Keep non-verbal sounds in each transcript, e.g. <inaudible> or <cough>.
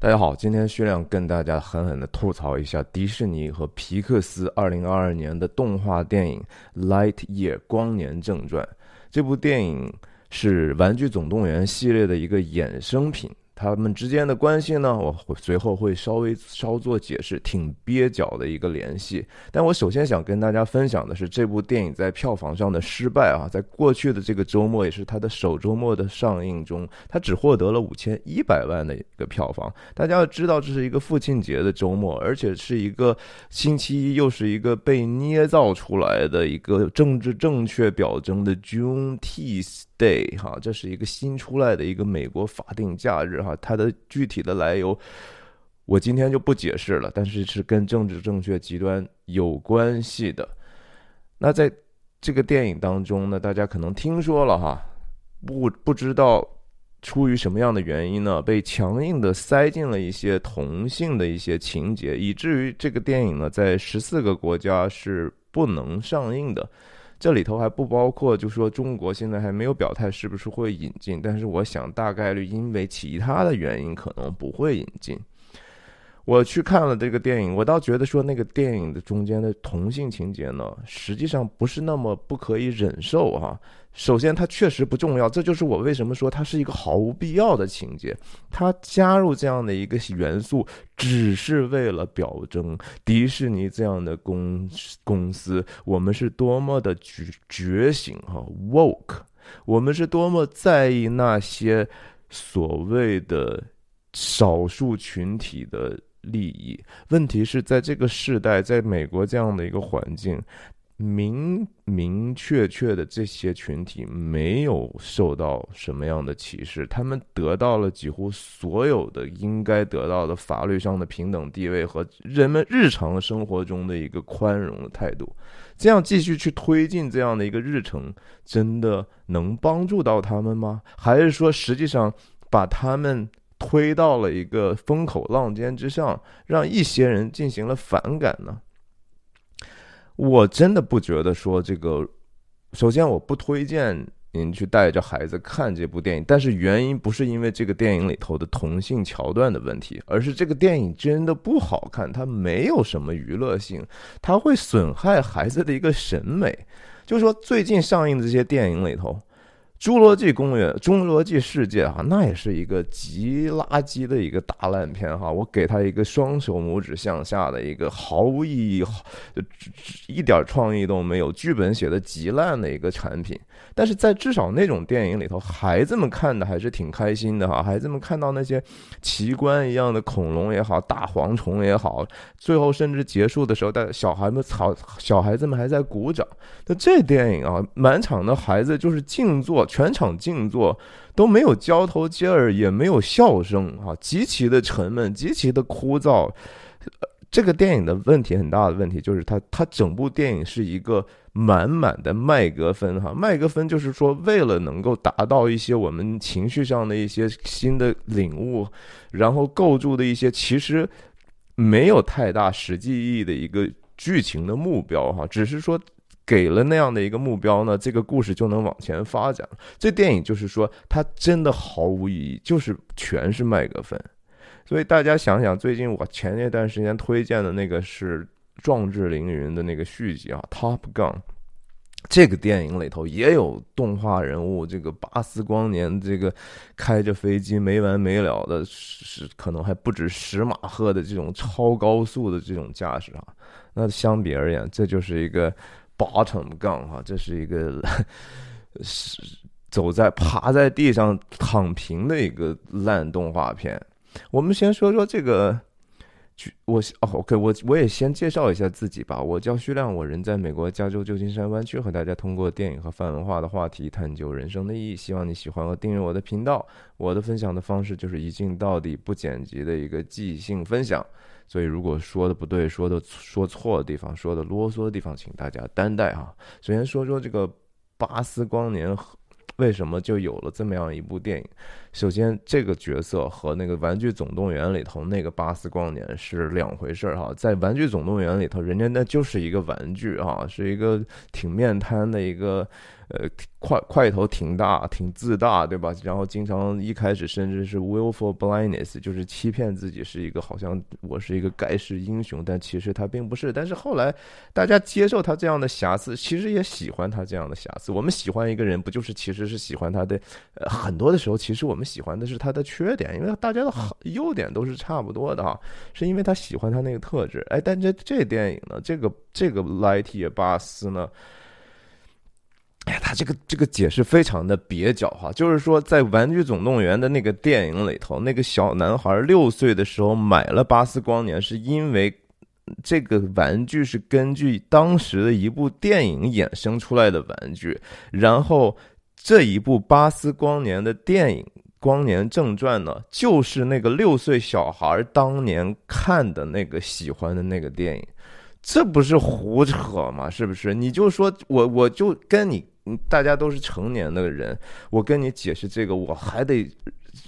大家好，今天薛亮跟大家狠狠的吐槽一下迪士尼和皮克斯二零二二年的动画电影《Light Year 光年正传》。这部电影是《玩具总动员》系列的一个衍生品。他们之间的关系呢？我随后会稍微稍作解释，挺蹩脚的一个联系。但我首先想跟大家分享的是，这部电影在票房上的失败啊，在过去的这个周末，也是它的首周末的上映中，它只获得了五千一百万的一个票房。大家要知道，这是一个父亲节的周末，而且是一个星期一，又是一个被捏造出来的一个政治正确表征的 June Tea Day 哈，这是一个新出来的一个美国法定假日哈，它的具体的来由我今天就不解释了，但是是跟政治正确极端有关系的。那在这个电影当中呢，大家可能听说了哈，不不知道出于什么样的原因呢，被强硬的塞进了一些同性的一些情节，以至于这个电影呢，在十四个国家是不能上映的。这里头还不包括，就说中国现在还没有表态是不是会引进，但是我想大概率因为其他的原因可能不会引进。我去看了这个电影，我倒觉得说那个电影的中间的同性情节呢，实际上不是那么不可以忍受哈。首先，它确实不重要，这就是我为什么说它是一个毫无必要的情节。它加入这样的一个元素，只是为了表征迪士尼这样的公公司，我们是多么的觉觉醒哈，woke，我们是多么在意那些所谓的少数群体的利益。问题是在这个时代，在美国这样的一个环境。明明确确的，这些群体没有受到什么样的歧视，他们得到了几乎所有的应该得到的法律上的平等地位和人们日常生活中的一个宽容的态度。这样继续去推进这样的一个日程，真的能帮助到他们吗？还是说，实际上把他们推到了一个风口浪尖之上，让一些人进行了反感呢？我真的不觉得说这个，首先我不推荐您去带着孩子看这部电影，但是原因不是因为这个电影里头的同性桥段的问题，而是这个电影真的不好看，它没有什么娱乐性，它会损害孩子的一个审美。就是说，最近上映的这些电影里头。《侏罗纪公园》《侏罗纪世界》哈，那也是一个极垃圾的一个大烂片哈，我给他一个双手拇指向下的一个毫无意义、就一点创意都没有、剧本写的极烂的一个产品。但是在至少那种电影里头，孩子们看的还是挺开心的哈。孩子们看到那些奇观一样的恐龙也好，大蝗虫也好，最后甚至结束的时候，带小孩们草小孩子们还在鼓掌。那这电影啊，满场的孩子就是静坐。全场静坐，都没有交头接耳，也没有笑声啊，极其的沉闷，极其的枯燥。这个电影的问题很大的问题就是，它它整部电影是一个满满的麦格芬哈，麦格芬就是说，为了能够达到一些我们情绪上的一些新的领悟，然后构筑的一些其实没有太大实际意义的一个剧情的目标哈，只是说。给了那样的一个目标呢，这个故事就能往前发展。这电影就是说，它真的毫无意义，就是全是麦克风。所以大家想想，最近我前一段时间推荐的那个是《壮志凌云》的那个续集啊，《Top Gun》。这个电影里头也有动画人物，这个巴斯光年，这个开着飞机没完没了的，是可能还不止十马赫的这种超高速的这种驾驶啊。那相比而言，这就是一个。Bottom 杠哈，这是一个是走在爬在地上躺平的一个烂动画片。我们先说说这个，我哦，OK，我我也先介绍一下自己吧。我叫徐亮，我人在美国加州旧金山湾区，和大家通过电影和泛文化的话题探究人生的意义。希望你喜欢和订阅我的频道。我的分享的方式就是一镜到底不剪辑的一个即兴分享。所以，如果说的不对，说的说错的地方，说的啰嗦的地方，请大家担待哈。首先说说这个巴斯光年为什么就有了这么样一部电影。首先，这个角色和那个《玩具总动员》里头那个巴斯光年是两回事儿哈。在《玩具总动员》里头，人家那就是一个玩具哈，是一个挺面瘫的一个呃，块块头挺大，挺自大，对吧？然后经常一开始甚至是 willful blindness，就是欺骗自己是一个好像我是一个盖世英雄，但其实他并不是。但是后来大家接受他这样的瑕疵，其实也喜欢他这样的瑕疵。我们喜欢一个人，不就是其实是喜欢他的？呃，很多的时候，其实我们喜欢的是他的缺点，因为大家的好优点都是差不多的哈，是因为他喜欢他那个特质。哎，但这这电影呢，这个这个莱蒂巴斯呢？哎，他这个这个解释非常的蹩脚哈，就是说在《玩具总动员》的那个电影里头，那个小男孩六岁的时候买了巴斯光年，是因为这个玩具是根据当时的一部电影衍生出来的玩具，然后这一部巴斯光年的电影《光年正传》呢，就是那个六岁小孩当年看的那个喜欢的那个电影，这不是胡扯吗？是不是？你就说我我就跟你。大家都是成年的人，我跟你解释这个，我还得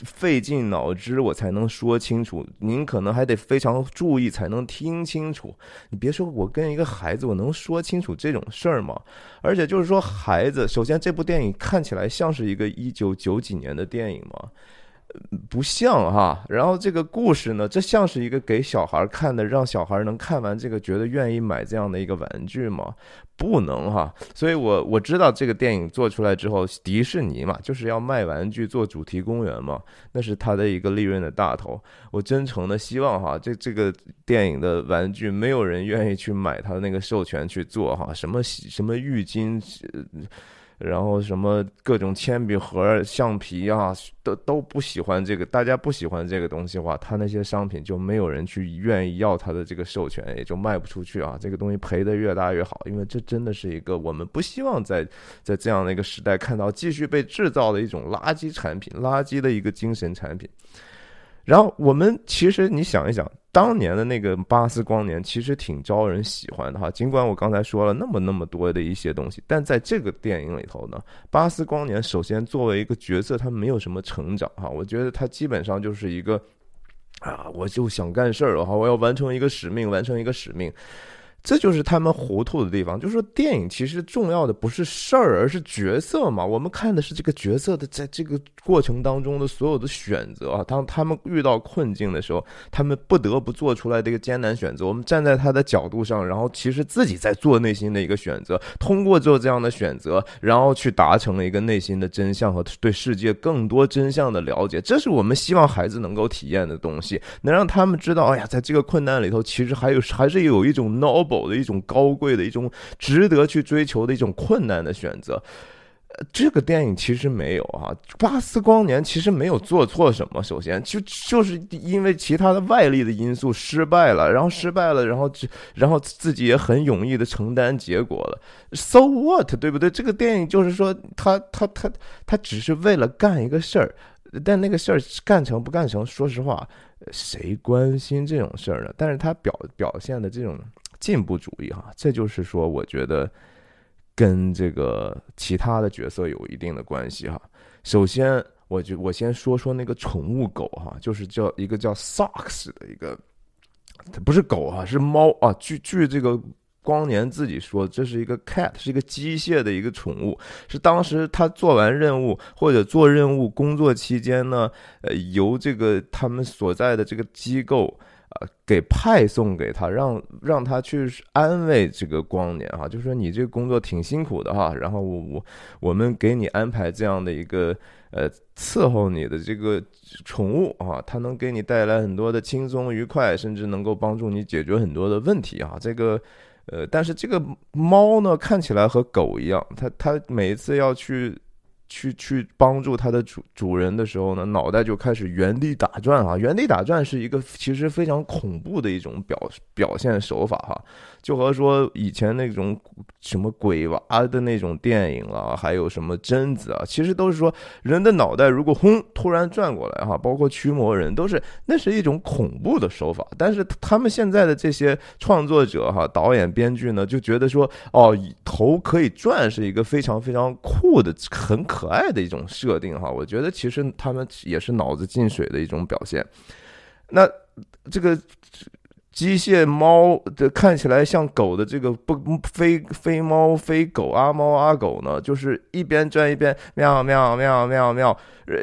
费尽脑汁，我才能说清楚。您可能还得非常注意，才能听清楚。你别说我跟一个孩子，我能说清楚这种事儿吗？而且就是说，孩子，首先这部电影看起来像是一个一九九几年的电影吗？不像哈，然后这个故事呢，这像是一个给小孩看的，让小孩能看完这个觉得愿意买这样的一个玩具吗？不能哈。所以我我知道这个电影做出来之后，迪士尼嘛，就是要卖玩具做主题公园嘛，那是他的一个利润的大头。我真诚的希望哈，这这个电影的玩具没有人愿意去买他的那个授权去做哈，什么什么浴巾。然后什么各种铅笔盒、橡皮啊，都都不喜欢这个。大家不喜欢这个东西的话，他那些商品就没有人去愿意要他的这个授权，也就卖不出去啊。这个东西赔的越大越好，因为这真的是一个我们不希望在在这样的一个时代看到继续被制造的一种垃圾产品，垃圾的一个精神产品。然后我们其实你想一想。当年的那个巴斯光年其实挺招人喜欢的哈，尽管我刚才说了那么那么多的一些东西，但在这个电影里头呢，巴斯光年首先作为一个角色，他没有什么成长哈，我觉得他基本上就是一个啊，我就想干事儿哈，我要完成一个使命，完成一个使命。这就是他们糊涂的地方，就是说电影其实重要的不是事儿，而是角色嘛。我们看的是这个角色的在这个过程当中的所有的选择啊。当他们遇到困境的时候，他们不得不做出来的一个艰难选择。我们站在他的角度上，然后其实自己在做内心的一个选择，通过做这样的选择，然后去达成了一个内心的真相和对世界更多真相的了解。这是我们希望孩子能够体验的东西，能让他们知道，哎呀，在这个困难里头，其实还有还是有一种 nob。的一种高贵的一种值得去追求的一种困难的选择，呃，这个电影其实没有啊，巴斯光年其实没有做错什么，首先就就是因为其他的外力的因素失败了，然后失败了，然后然后自己也很容易的承担结果了，so what，对不对？这个电影就是说，他他他他只是为了干一个事儿，但那个事儿干成不干成，说实话，谁关心这种事儿呢？但是他表表现的这种。进步主义哈，这就是说，我觉得跟这个其他的角色有一定的关系哈。首先，我就我先说说那个宠物狗哈，就是叫一个叫 Socks 的一个，它不是狗哈，是猫啊。据据这个光年自己说，这是一个 cat，是一个机械的一个宠物，是当时他做完任务或者做任务工作期间呢，呃，由这个他们所在的这个机构。呃，给派送给他，让让他去安慰这个光年哈，就说你这个工作挺辛苦的哈，然后我我我们给你安排这样的一个呃伺候你的这个宠物啊，它能给你带来很多的轻松愉快，甚至能够帮助你解决很多的问题啊。这个呃，但是这个猫呢，看起来和狗一样，它它每一次要去。去去帮助它的主主人的时候呢，脑袋就开始原地打转啊！原地打转是一个其实非常恐怖的一种表表现手法哈。就和说以前那种什么鬼娃的那种电影啊，还有什么贞子啊，其实都是说人的脑袋如果轰突然转过来哈，包括驱魔人都是那是一种恐怖的手法。但是他们现在的这些创作者哈，导演编剧呢就觉得说哦，头可以转是一个非常非常酷的、很可可爱的一种设定哈。我觉得其实他们也是脑子进水的一种表现。那这个。机械猫的看起来像狗的这个不非非猫非狗阿猫阿狗呢，就是一边转一边喵喵喵喵喵。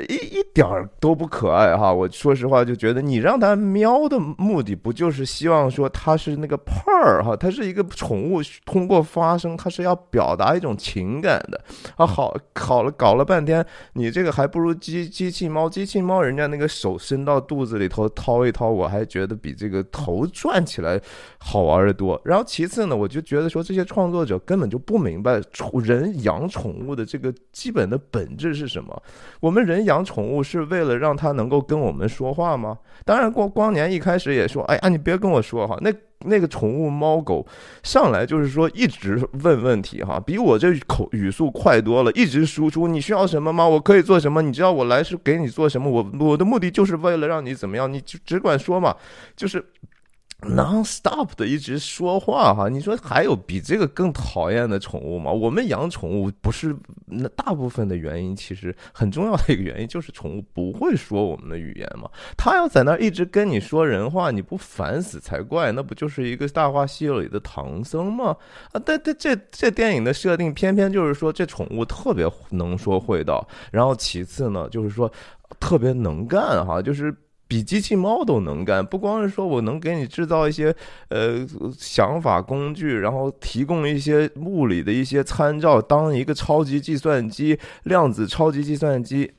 一一点儿都不可爱哈！我说实话就觉得你让它喵的目的不就是希望说它是那个 purr 哈，它是一个宠物，通过发声它是要表达一种情感的啊！好，好了，搞了半天，你这个还不如机机器猫，机器猫人家那个手伸到肚子里头掏一掏，我还觉得比这个头转起来好玩的多。然后其次呢，我就觉得说这些创作者根本就不明白宠人养宠物的这个基本的本质是什么，我们。人养宠物是为了让它能够跟我们说话吗？当然，光光年一开始也说：“哎呀，你别跟我说哈。”那那个宠物猫狗上来就是说一直问问题哈，比我这口语速快多了，一直输出你需要什么吗？我可以做什么？你知道我来是给你做什么？我我的目的就是为了让你怎么样？你就只管说嘛，就是。Non-stop 的一直说话哈，你说还有比这个更讨厌的宠物吗？我们养宠物不是那大部分的原因，其实很重要的一个原因就是宠物不会说我们的语言嘛。它要在那儿一直跟你说人话，你不烦死才怪。那不就是一个大话西游里的唐僧吗？啊，但但这这电影的设定偏偏就是说这宠物特别能说会道，然后其次呢就是说特别能干哈，就是。比机器猫都能干，不光是说我能给你制造一些呃想法工具，然后提供一些物理的一些参照，当一个超级计算机、量子超级计算机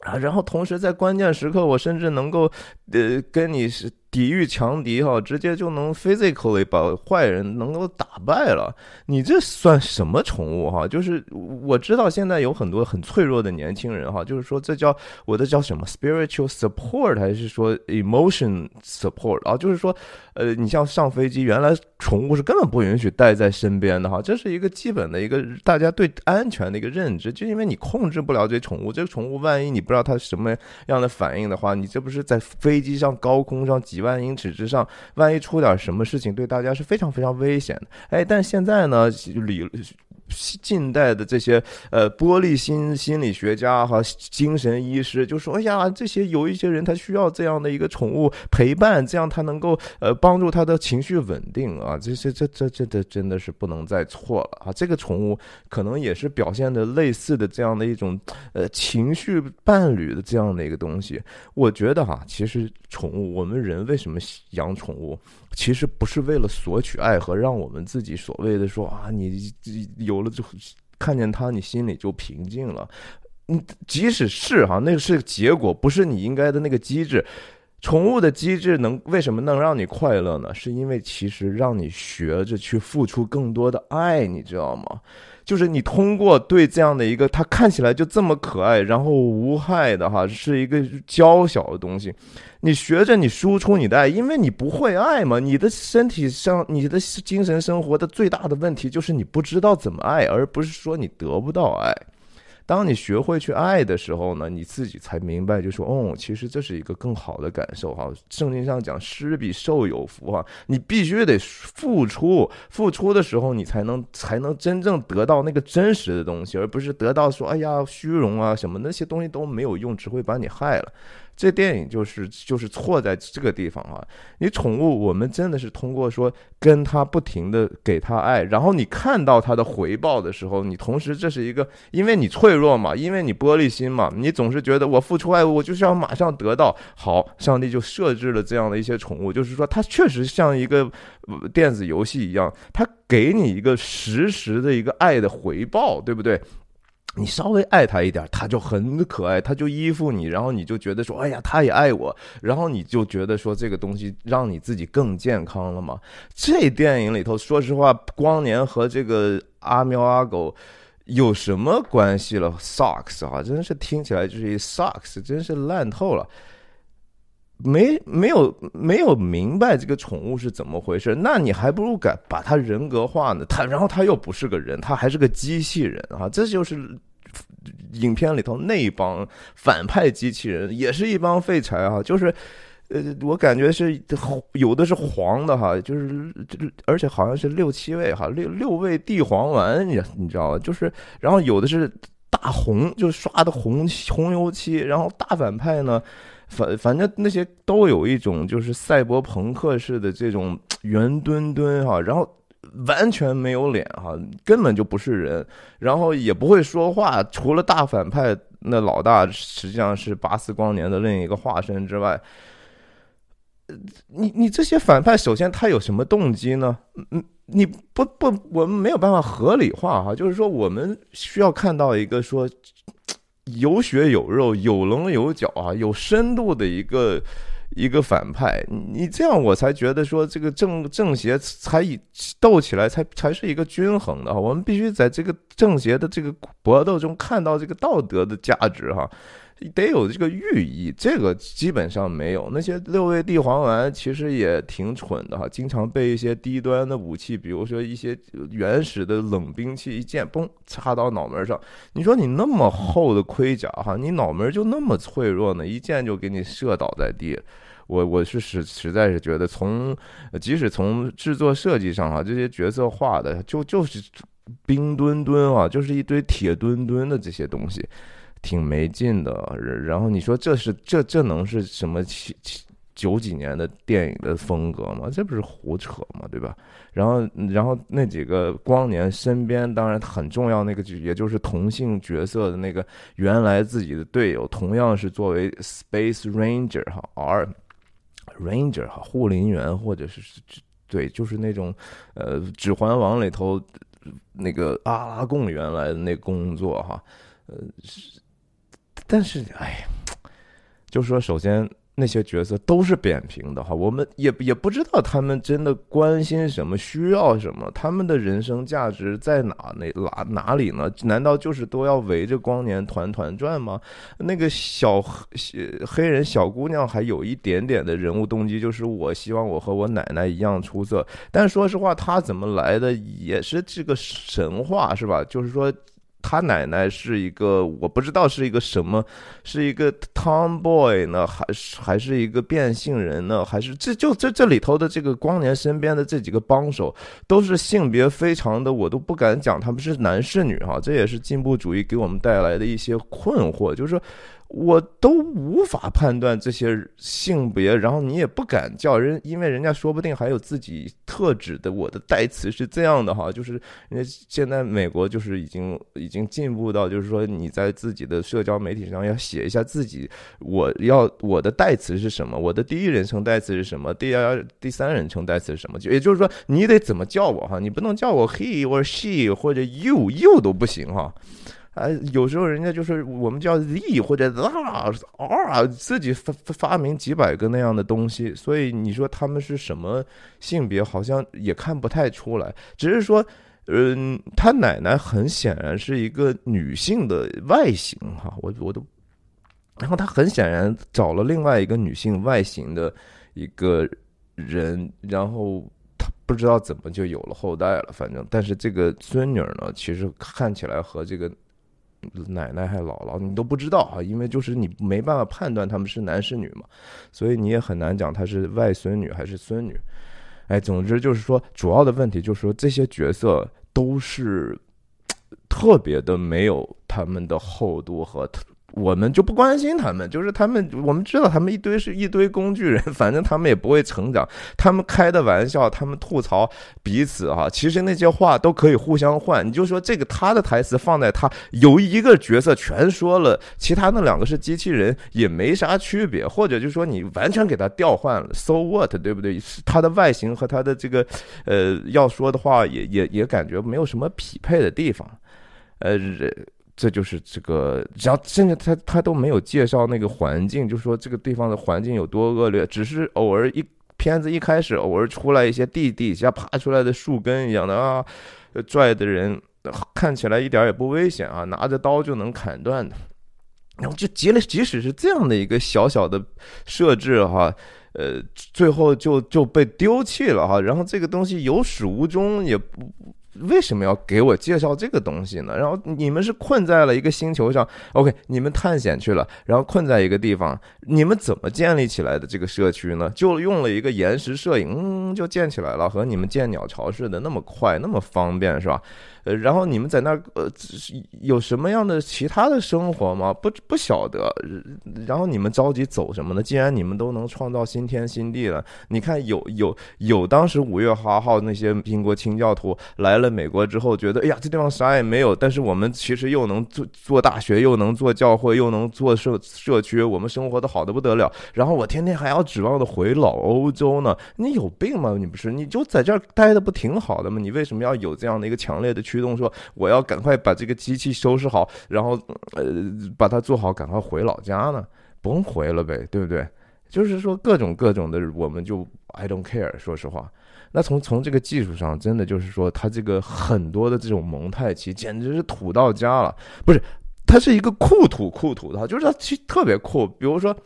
啊，然后同时在关键时刻，我甚至能够呃跟你是。抵御强敌哈，直接就能 physically 把坏人能够打败了。你这算什么宠物哈？就是我知道现在有很多很脆弱的年轻人哈，就是说这叫我的叫什么 spiritual support 还是说 emotion support 啊？就是说，呃，你像上飞机，原来宠物是根本不允许带在身边的哈，这是一个基本的一个大家对安全的一个认知，就因为你控制不了这宠物，这个宠物万一你不知道它什么样的反应的话，你这不是在飞机上高空上几万。英尺之上，万一出点什么事情，对大家是非常非常危险的。哎，但现在呢，理近代的这些呃玻璃心心理学家和精神医师就说：“哎呀，这些有一些人他需要这样的一个宠物陪伴，这样他能够呃帮助他的情绪稳定啊。”这些这这这这真的是不能再错了啊！这个宠物可能也是表现的类似的这样的一种呃情绪伴侣的这样的一个东西。我觉得哈，其实宠物，我们人为什么养宠物？其实不是为了索取爱和让我们自己所谓的说啊，你有了之后看见它，你心里就平静了。嗯，即使是哈，那个是结果，不是你应该的那个机制。宠物的机制能为什么能让你快乐呢？是因为其实让你学着去付出更多的爱，你知道吗？就是你通过对这样的一个，它看起来就这么可爱，然后无害的哈，是一个娇小的东西，你学着你输出你的爱，因为你不会爱嘛，你的身体上、你的精神生活的最大的问题就是你不知道怎么爱，而不是说你得不到爱。当你学会去爱的时候呢，你自己才明白，就说哦，其实这是一个更好的感受哈。圣经上讲，施比受有福哈，你必须得付出，付出的时候，你才能才能真正得到那个真实的东西，而不是得到说哎呀虚荣啊什么那些东西都没有用，只会把你害了。这电影就是就是错在这个地方啊！你宠物，我们真的是通过说跟它不停的给它爱，然后你看到它的回报的时候，你同时这是一个，因为你脆弱嘛，因为你玻璃心嘛，你总是觉得我付出爱，我就是要马上得到。好，上帝就设置了这样的一些宠物，就是说它确实像一个电子游戏一样，它给你一个实时的一个爱的回报，对不对？你稍微爱他一点，他就很可爱，他就依附你，然后你就觉得说，哎呀，他也爱我，然后你就觉得说，这个东西让你自己更健康了吗。这电影里头，说实话，光年和这个阿喵阿狗有什么关系了？Socks 啊，真是听起来就是一 Socks，真是烂透了。没没有没有明白这个宠物是怎么回事，那你还不如改把它人格化呢。他然后他又不是个人，他还是个机器人啊！这就是影片里头那帮反派机器人，也是一帮废柴啊！就是呃，我感觉是有的是黄的哈，就是而且好像是六七位哈，六六位地黄丸，你你知道吧？就是然后有的是大红，就刷的红红油漆，然后大反派呢。反反正那些都有一种就是赛博朋克式的这种圆墩墩哈，然后完全没有脸哈，根本就不是人，然后也不会说话，除了大反派那老大实际上是巴斯光年的另一个化身之外。你你这些反派，首先他有什么动机呢？嗯，你不不，我们没有办法合理化哈。就是说，我们需要看到一个说有血有肉、有棱有角啊、有深度的一个一个反派。你这样，我才觉得说这个正正邪才以斗起来才才是一个均衡的。我们必须在这个正邪的这个搏斗中看到这个道德的价值哈。得有这个寓意，这个基本上没有。那些六味地黄丸其实也挺蠢的哈，经常被一些低端的武器，比如说一些原始的冷兵器，一剑嘣插到脑门上。你说你那么厚的盔甲哈，你脑门就那么脆弱呢？一剑就给你射倒在地。我我是实实在是觉得，从即使从制作设计上哈，这些角色画的就就是冰墩墩啊，就是一堆铁墩墩的这些东西。挺没劲的，然后你说这是这这能是什么七七九几年的电影的风格吗？这不是胡扯吗？对吧？然后然后那几个光年身边当然很重要那个也就是同性角色的那个原来自己的队友，同样是作为 Space Ranger 哈 R Ranger 哈护林员或者是对就是那种呃指环王里头那个阿拉贡原来的那工作哈呃。但是，哎呀，就说，首先那些角色都是扁平的哈，我们也也不知道他们真的关心什么，需要什么，他们的人生价值在哪哪哪哪里呢？难道就是都要围着光年团团转吗？那个小黑黑人小姑娘还有一点点的人物动机，就是我希望我和我奶奶一样出色。但说实话，她怎么来的也是这个神话，是吧？就是说。他奶奶是一个，我不知道是一个什么，是一个 tomboy 呢，还是还是一个变性人呢？还是这就这这里头的这个光年身边的这几个帮手，都是性别非常的，我都不敢讲他们是男是女哈。这也是进步主义给我们带来的一些困惑，就是说。我都无法判断这些性别，然后你也不敢叫人，因为人家说不定还有自己特指的。我的代词是这样的哈，就是人家现在美国就是已经已经进步到，就是说你在自己的社交媒体上要写一下自己，我要我的代词是什么，我的第一人称代词是什么，第二第三人称代词是什么，就也就是说你得怎么叫我哈，你不能叫我 he 或者 she 或者 you you 都不行哈。啊，有时候人家就是我们叫 Z 或者 R，自己发发明几百个那样的东西，所以你说他们是什么性别，好像也看不太出来。只是说，嗯，他奶奶很显然是一个女性的外形哈，我我都，然后他很显然找了另外一个女性外形的一个人，然后他不知道怎么就有了后代了，反正，但是这个孙女呢，其实看起来和这个。奶奶还姥姥，你都不知道啊，因为就是你没办法判断他们是男是女嘛，所以你也很难讲她是外孙女还是孙女。哎，总之就是说，主要的问题就是说，这些角色都是 <tsk> 特别的没有他们的厚度和。我们就不关心他们，就是他们，我们知道他们一堆是一堆工具人，<laughs> 反正他们也不会成长。他们开的玩笑，他们吐槽彼此哈，其实那些话都可以互相换。你就说这个他的台词放在他有一个角色全说了，其他那两个是机器人也没啥区别，或者就说你完全给他调换了，so what，对不对？他的外形和他的这个呃要说的话也也也感觉没有什么匹配的地方，呃。这就是这个，然后甚至他他都没有介绍那个环境，就说这个地方的环境有多恶劣，只是偶尔一片子一开始偶尔出来一些地底下爬出来的树根一样的啊，拽的人看起来一点也不危险啊，拿着刀就能砍断的，然后就即了，即使是这样的一个小小的设置哈，呃，最后就就被丢弃了哈，然后这个东西有始无终，也不。为什么要给我介绍这个东西呢？然后你们是困在了一个星球上，OK，你们探险去了，然后困在一个地方，你们怎么建立起来的这个社区呢？就用了一个延时摄影，就建起来了，和你们建鸟巢似的，那么快，那么方便，是吧？呃，然后你们在那儿呃有什么样的其他的生活吗？不不晓得。然后你们着急走什么呢？既然你们都能创造新天新地了，你看有有有，当时五月八号那些英国清教徒来了美国之后，觉得哎呀这地方啥也没有，但是我们其实又能做做大学，又能做教会，又能做社社区，我们生活的好的不得了。然后我天天还要指望着回老欧洲呢？你有病吗？你不是你就在这儿待的不挺好的吗？你为什么要有这样的一个强烈的驱？驱动说：“我要赶快把这个机器收拾好，然后呃把它做好，赶快回老家呢？不用回了呗，对不对？就是说各种各种的，我们就 I don't care。说实话，那从从这个技术上，真的就是说，它这个很多的这种蒙太奇简直是土到家了。不是，它是一个酷土酷土的，就是它其实特别酷。比如说，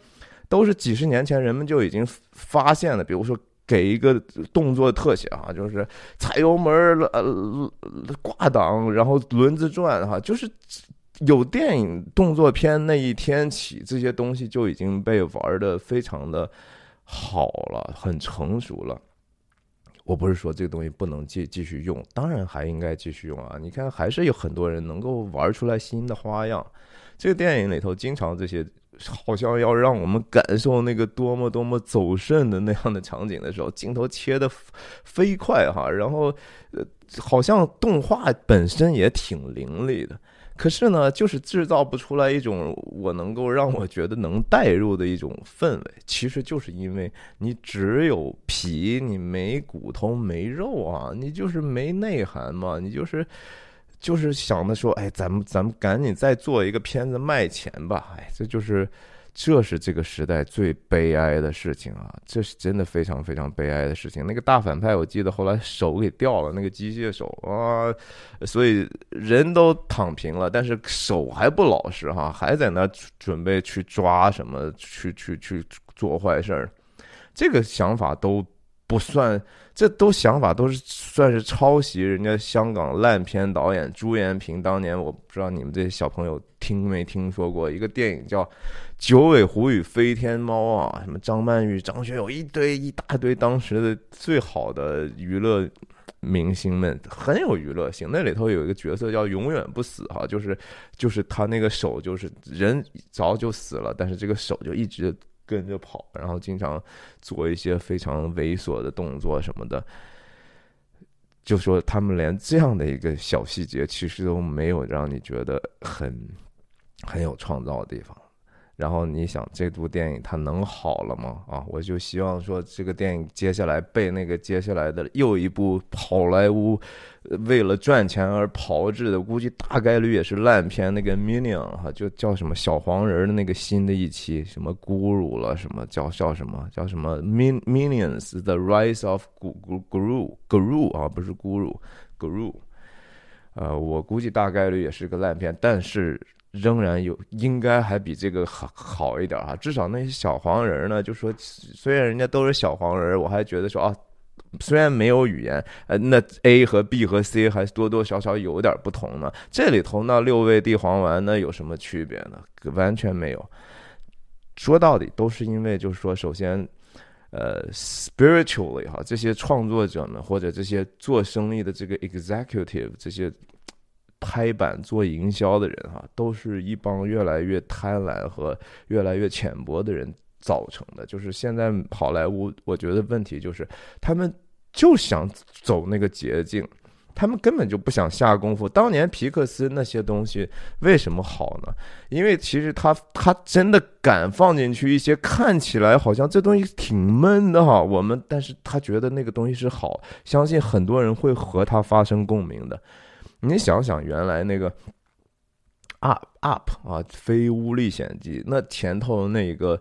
都是几十年前人们就已经发现了，比如说。”给一个动作特写啊，就是踩油门呃挂档，然后轮子转哈，就是有电影动作片那一天起，这些东西就已经被玩的非常的好了，很成熟了。我不是说这个东西不能继继续用，当然还应该继续用啊。你看，还是有很多人能够玩出来新的花样。这个电影里头经常这些。好像要让我们感受那个多么多么走肾的那样的场景的时候，镜头切的飞快哈，然后呃，好像动画本身也挺凌厉的，可是呢，就是制造不出来一种我能够让我觉得能代入的一种氛围。其实就是因为你只有皮，你没骨头没肉啊，你就是没内涵嘛，你就是。就是想着说，哎，咱们咱们赶紧再做一个片子卖钱吧，哎，这就是，这是这个时代最悲哀的事情啊！这是真的非常非常悲哀的事情。那个大反派，我记得后来手给掉了，那个机械手啊，所以人都躺平了，但是手还不老实哈，还在那准备去抓什么，去去去做坏事儿，这个想法都。不算，这都想法都是算是抄袭人家香港烂片导演朱延平当年，我不知道你们这些小朋友听没听说过一个电影叫《九尾狐与飞天猫》啊，什么张曼玉、张学友一堆一大堆当时的最好的娱乐明星们，很有娱乐性。那里头有一个角色叫永远不死哈，就是就是他那个手就是人早就死了，但是这个手就一直。跟着跑，然后经常做一些非常猥琐的动作什么的，就说他们连这样的一个小细节，其实都没有让你觉得很很有创造的地方。然后你想这部电影它能好了吗？啊，我就希望说这个电影接下来被那个接下来的又一部好莱坞为了赚钱而炮制的，估计大概率也是烂片。那个 Minion 哈，就叫什么小黄人的那个新的一期，什么 Guru 了，什么叫叫什么叫什么 Min Minions The Rise of Guru Guru 啊，不是 Guru Guru，呃，我估计大概率也是个烂片，但是。仍然有，应该还比这个好好一点哈。至少那些小黄人呢，就说虽然人家都是小黄人，我还觉得说啊，虽然没有语言，呃，那 A 和 B 和 C 还是多多少少有点不同呢。这里头那六味地黄丸那有什么区别呢？完全没有。说到底都是因为，就是说，首先，呃，spiritually 哈，这些创作者们或者这些做生意的这个 executive 这些。拍板做营销的人哈，都是一帮越来越贪婪和越来越浅薄的人造成的。就是现在好莱坞，我觉得问题就是他们就想走那个捷径，他们根本就不想下功夫。当年皮克斯那些东西为什么好呢？因为其实他他真的敢放进去一些看起来好像这东西挺闷的哈，我们但是他觉得那个东西是好，相信很多人会和他发生共鸣的。你想想，原来那个 up up 啊，《飞屋历险记》那前头那个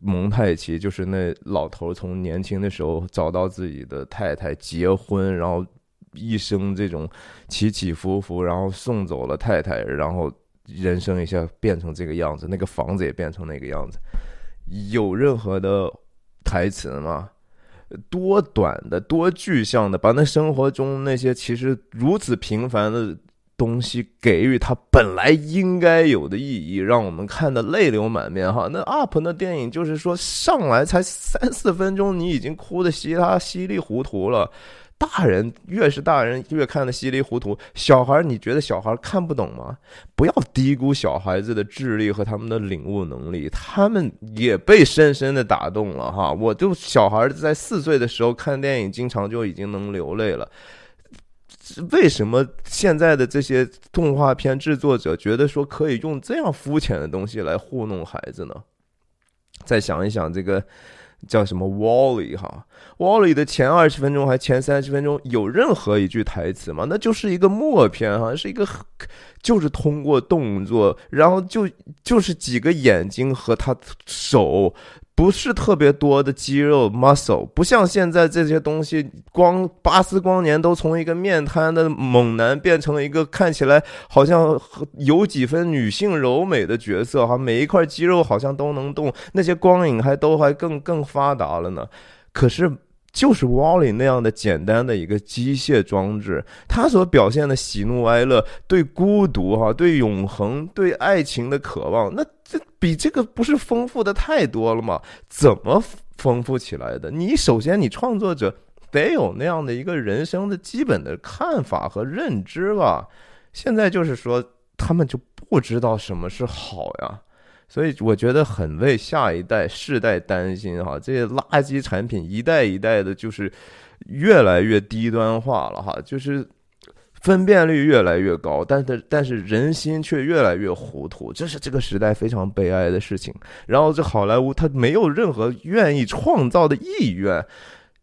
蒙太奇，就是那老头从年轻的时候找到自己的太太结婚，然后一生这种起起伏伏，然后送走了太太，然后人生一下变成这个样子，那个房子也变成那个样子，有任何的台词吗？多短的、多具象的，把那生活中那些其实如此平凡的东西给予它本来应该有的意义，让我们看得泪流满面哈。那 UP 那电影就是说上来才三四分钟，你已经哭得稀他稀里糊涂了。大人越是大人越看得稀里糊涂，小孩你觉得小孩看不懂吗？不要低估小孩子的智力和他们的领悟能力，他们也被深深的打动了哈。我就小孩在四岁的时候看电影，经常就已经能流泪了。为什么现在的这些动画片制作者觉得说可以用这样肤浅的东西来糊弄孩子呢？再想一想这个。叫什么 Wally 哈，Wally 的前二十分钟还前三十分钟有任何一句台词吗？那就是一个默片哈，是一个，就是通过动作，然后就就是几个眼睛和他手。不是特别多的肌肉 muscle，不像现在这些东西，光巴斯光年都从一个面瘫的猛男变成了一个看起来好像有几分女性柔美的角色哈，每一块肌肉好像都能动，那些光影还都还更更发达了呢，可是。就是 Wally 那样的简单的一个机械装置，它所表现的喜怒哀乐、对孤独、哈、对永恒、对爱情的渴望，那这比这个不是丰富的太多了吗？怎么丰富起来的？你首先，你创作者得有那样的一个人生的基本的看法和认知吧。现在就是说，他们就不知道什么是好呀。所以我觉得很为下一代世代担心哈，这些垃圾产品一代一代的，就是越来越低端化了哈，就是分辨率越来越高，但是但是人心却越来越糊涂，这是这个时代非常悲哀的事情。然后这好莱坞它没有任何愿意创造的意愿。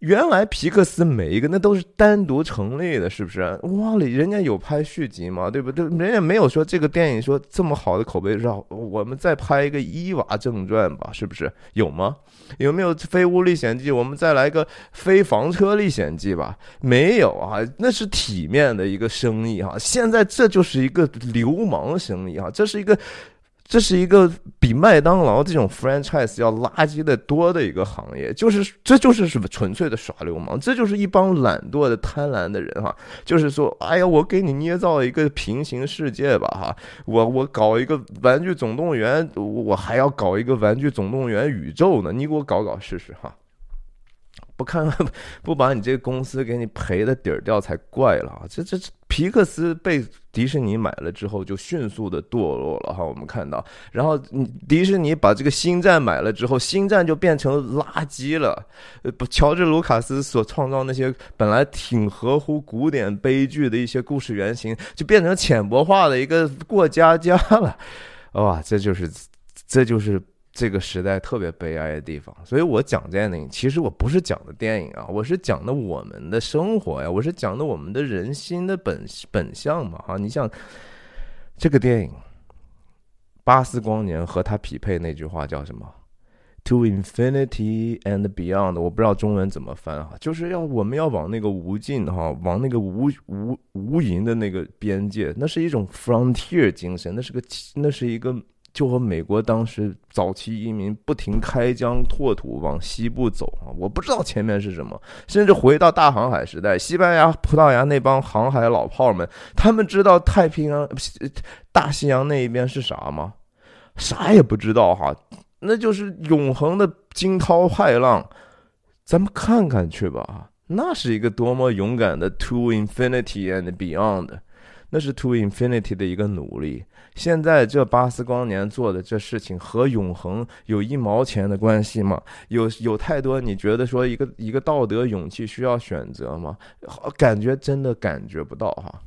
原来皮克斯每一个那都是单独成立的，是不是？哇里人家有拍续集吗？对不对？人家没有说这个电影说这么好的口碑，让我们再拍一个伊娃正传吧，是不是？有吗？有没有飞屋历险记？我们再来个飞房车历险记吧？没有啊，那是体面的一个生意哈。现在这就是一个流氓生意哈，这是一个。这是一个比麦当劳这种 franchise 要垃圾的多的一个行业，就是这就是什么纯粹的耍流氓，这就是一帮懒惰的贪婪的人哈，就是说，哎呀，我给你捏造一个平行世界吧哈，我我搞一个玩具总动员，我还要搞一个玩具总动员宇宙呢，你给我搞搞试试哈。不看 <laughs> 不把你这个公司给你赔的底儿掉才怪了啊！这这皮克斯被迪士尼买了之后就迅速的堕落了哈，我们看到，然后迪士尼把这个星战买了之后，星战就变成垃圾了。呃，乔治卢卡斯所创造那些本来挺合乎古典悲剧的一些故事原型，就变成浅薄化的一个过家家了。哇，这就是这就是。这个时代特别悲哀的地方，所以我讲电影，其实我不是讲的电影啊，我是讲的我们的生活呀，我是讲的我们的人心的本本相嘛哈。你像这个电影《巴斯光年》和它匹配那句话叫什么？To infinity and beyond，我不知道中文怎么翻哈，就是要我们要往那个无尽哈，往那个无无无垠的那个边界，那是一种 frontier 精神，那是个那是一个。就和美国当时早期移民不停开疆拓土往西部走啊，我不知道前面是什么，甚至回到大航海时代，西班牙、葡萄牙那帮航海老炮们，他们知道太平洋、大西洋那一边是啥吗？啥也不知道哈，那就是永恒的惊涛骇浪，咱们看看去吧，那是一个多么勇敢的 To infinity and beyond。那是 To Infinity 的一个努力。现在这巴斯光年做的这事情和永恒有一毛钱的关系吗？有有太多你觉得说一个一个道德勇气需要选择吗？感觉真的感觉不到哈，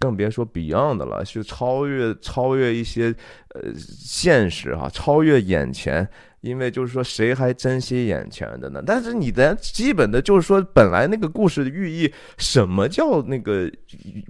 更别说 Beyond 了，去超越超越一些呃现实哈，超越眼前。因为就是说，谁还珍惜眼前的呢？但是你的基本的，就是说，本来那个故事的寓意，什么叫那个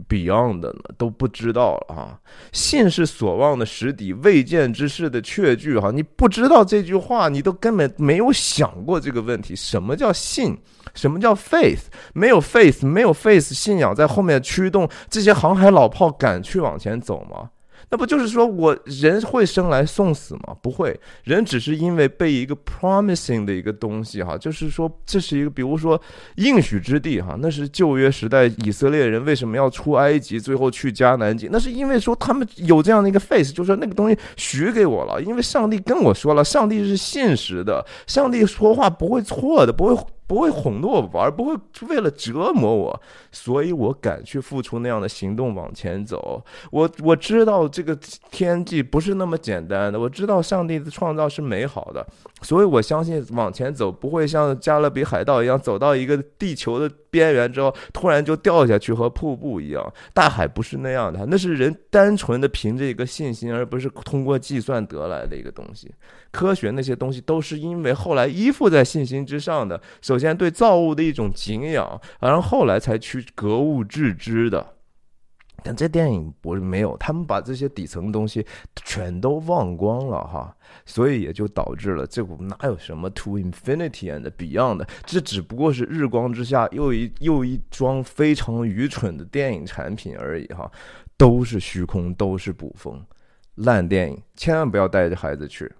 beyond 的呢？都不知道啊！信是所望的实底，未见之事的确据。哈，你不知道这句话，你都根本没有想过这个问题。什么叫信？什么叫 faith？没有 faith，没有 faith 信仰在后面驱动这些航海老炮敢去往前走吗？那不就是说我人会生来送死吗？不会，人只是因为被一个 promising 的一个东西哈，就是说这是一个，比如说应许之地哈，那是旧约时代以色列人为什么要出埃及，最后去迦南地，那是因为说他们有这样的一个 face，就是说那个东西许给我了，因为上帝跟我说了，上帝是信实的，上帝说话不会错的，不会。不会哄着我，玩不会为了折磨我，所以我敢去付出那样的行动往前走。我我知道这个天际不是那么简单的，我知道上帝的创造是美好的，所以我相信往前走不会像加勒比海盗一样走到一个地球的边缘之后突然就掉下去和瀑布一样。大海不是那样的，那是人单纯的凭着一个信心，而不是通过计算得来的一个东西。科学那些东西都是因为后来依附在信心之上的。首先对造物的一种敬仰，然后后来才去格物致知的。但这电影不是没有，他们把这些底层东西全都忘光了哈，所以也就导致了这部哪有什么 To Infinity and Beyond，这只不过是日光之下又一又一桩非常愚蠢的电影产品而已哈，都是虚空，都是捕风，烂电影，千万不要带着孩子去。